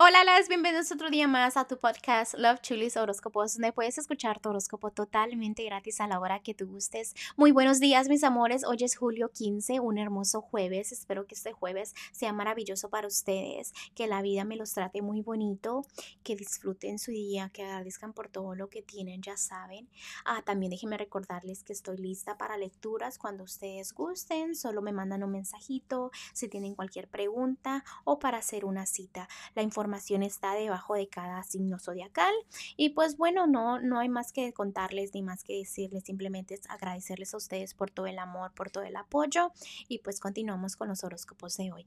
Hola, las bienvenidos otro día más a tu podcast Love Chulis Horóscopos, donde puedes escuchar tu horóscopo totalmente gratis a la hora que tú gustes. Muy buenos días, mis amores. Hoy es julio 15, un hermoso jueves. Espero que este jueves sea maravilloso para ustedes, que la vida me los trate muy bonito, que disfruten su día, que agradezcan por todo lo que tienen, ya saben. Ah, también déjenme recordarles que estoy lista para lecturas cuando ustedes gusten. Solo me mandan un mensajito si tienen cualquier pregunta o para hacer una cita. La información está debajo de cada signo zodiacal. Y pues bueno, no, no hay más que contarles ni más que decirles, simplemente es agradecerles a ustedes por todo el amor, por todo el apoyo. Y pues continuamos con los horóscopos de hoy.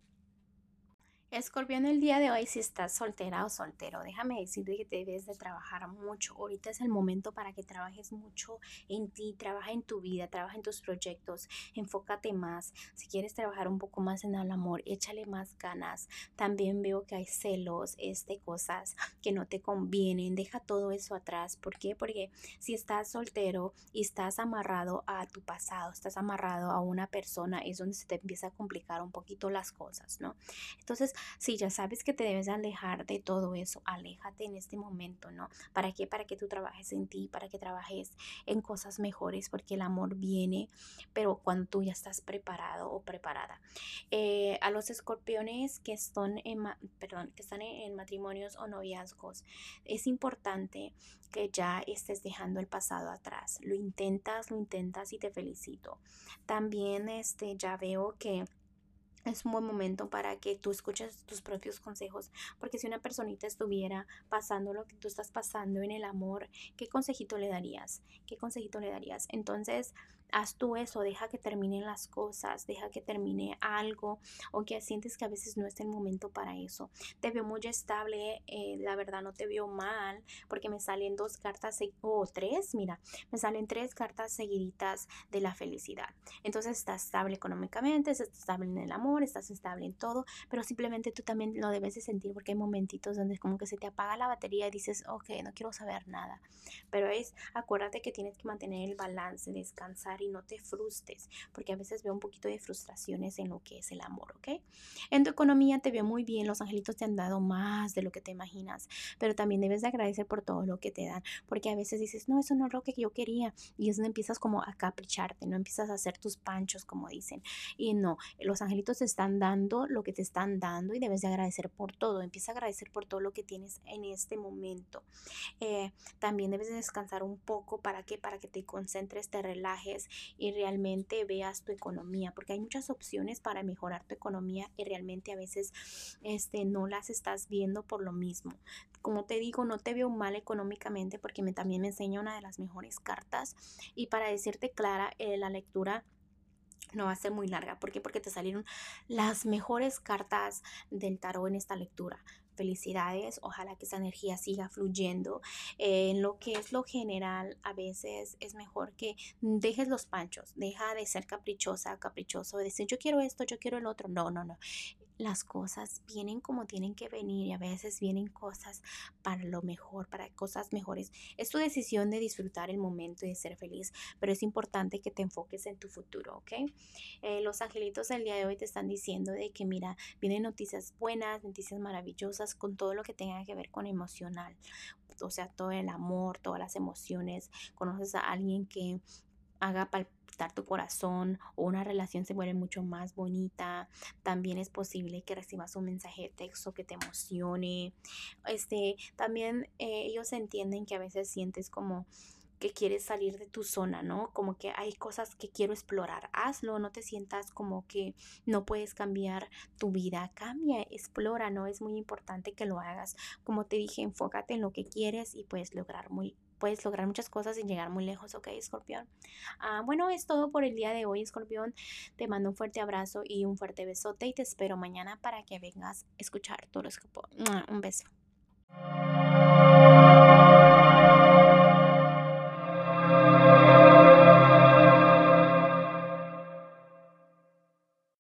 Escorpión, el día de hoy, si estás soltera o soltero, déjame decirte que debes de trabajar mucho. Ahorita es el momento para que trabajes mucho en ti, trabaja en tu vida, trabaja en tus proyectos, enfócate más. Si quieres trabajar un poco más en el amor, échale más ganas. También veo que hay celos, este, cosas que no te convienen. Deja todo eso atrás. ¿Por qué? Porque si estás soltero y estás amarrado a tu pasado, estás amarrado a una persona, es donde se te empieza a complicar un poquito las cosas, ¿no? Entonces, si ya sabes que te debes alejar de todo eso, aléjate en este momento, ¿no? ¿Para qué? Para que tú trabajes en ti, para que trabajes en cosas mejores, porque el amor viene, pero cuando tú ya estás preparado o preparada. Eh, a los escorpiones que están en, perdón, que están en matrimonios o noviazgos, es importante que ya estés dejando el pasado atrás. Lo intentas, lo intentas y te felicito. También este, ya veo que es un buen momento para que tú escuches tus propios consejos, porque si una personita estuviera pasando lo que tú estás pasando en el amor, ¿qué consejito le darías? ¿Qué consejito le darías? Entonces, haz tú eso, deja que terminen las cosas, deja que termine algo o que sientes que a veces no es el momento para eso. Te veo muy estable, eh, la verdad no te veo mal porque me salen dos cartas o tres, mira, me salen tres cartas seguiditas de la felicidad. Entonces estás estable económicamente, estás estable en el amor, estás estable en todo, pero simplemente tú también lo debes de sentir porque hay momentitos donde como que se te apaga la batería y dices, ok, no quiero saber nada. Pero es, acuérdate que tienes que mantener el balance, descansar y no te frustres, porque a veces veo un poquito de frustraciones en lo que es el amor, ¿ok? En tu economía te veo muy bien, los angelitos te han dado más de lo que te imaginas, pero también debes de agradecer por todo lo que te dan, porque a veces dices, no, eso no es lo que yo quería, y es donde empiezas como a capricharte, no empiezas a hacer tus panchos, como dicen, y no, los angelitos te están dando lo que te están dando y debes de agradecer por todo, empieza a agradecer por todo lo que tienes en este momento. Eh, también debes de descansar un poco para que, para que te concentres, te relajes y realmente veas tu economía, porque hay muchas opciones para mejorar tu economía y realmente a veces este, no las estás viendo por lo mismo. Como te digo, no te veo mal económicamente porque me, también me enseña una de las mejores cartas y para decirte clara, eh, la lectura no va a ser muy larga. ¿Por qué? Porque te salieron las mejores cartas del tarot en esta lectura felicidades, ojalá que esa energía siga fluyendo. en lo que es lo general, a veces es mejor que dejes los panchos, deja de ser caprichosa, caprichoso, de decir yo quiero esto, yo quiero el otro. No, no, no las cosas vienen como tienen que venir y a veces vienen cosas para lo mejor, para cosas mejores. Es tu decisión de disfrutar el momento y de ser feliz, pero es importante que te enfoques en tu futuro, ¿ok? Eh, los angelitos del día de hoy te están diciendo de que, mira, vienen noticias buenas, noticias maravillosas con todo lo que tenga que ver con emocional, o sea, todo el amor, todas las emociones. Conoces a alguien que haga palpitar tu corazón o una relación se vuelve mucho más bonita. También es posible que recibas un mensaje de texto que te emocione. Este, también eh, ellos entienden que a veces sientes como que quieres salir de tu zona, ¿no? Como que hay cosas que quiero explorar. Hazlo, no te sientas como que no puedes cambiar tu vida. Cambia, explora, ¿no? Es muy importante que lo hagas. Como te dije, enfócate en lo que quieres y puedes lograr muy puedes lograr muchas cosas sin llegar muy lejos, ¿ok, escorpión? Ah, bueno, es todo por el día de hoy, escorpión. Te mando un fuerte abrazo y un fuerte besote y te espero mañana para que vengas a escuchar tu horóscopo. Un beso.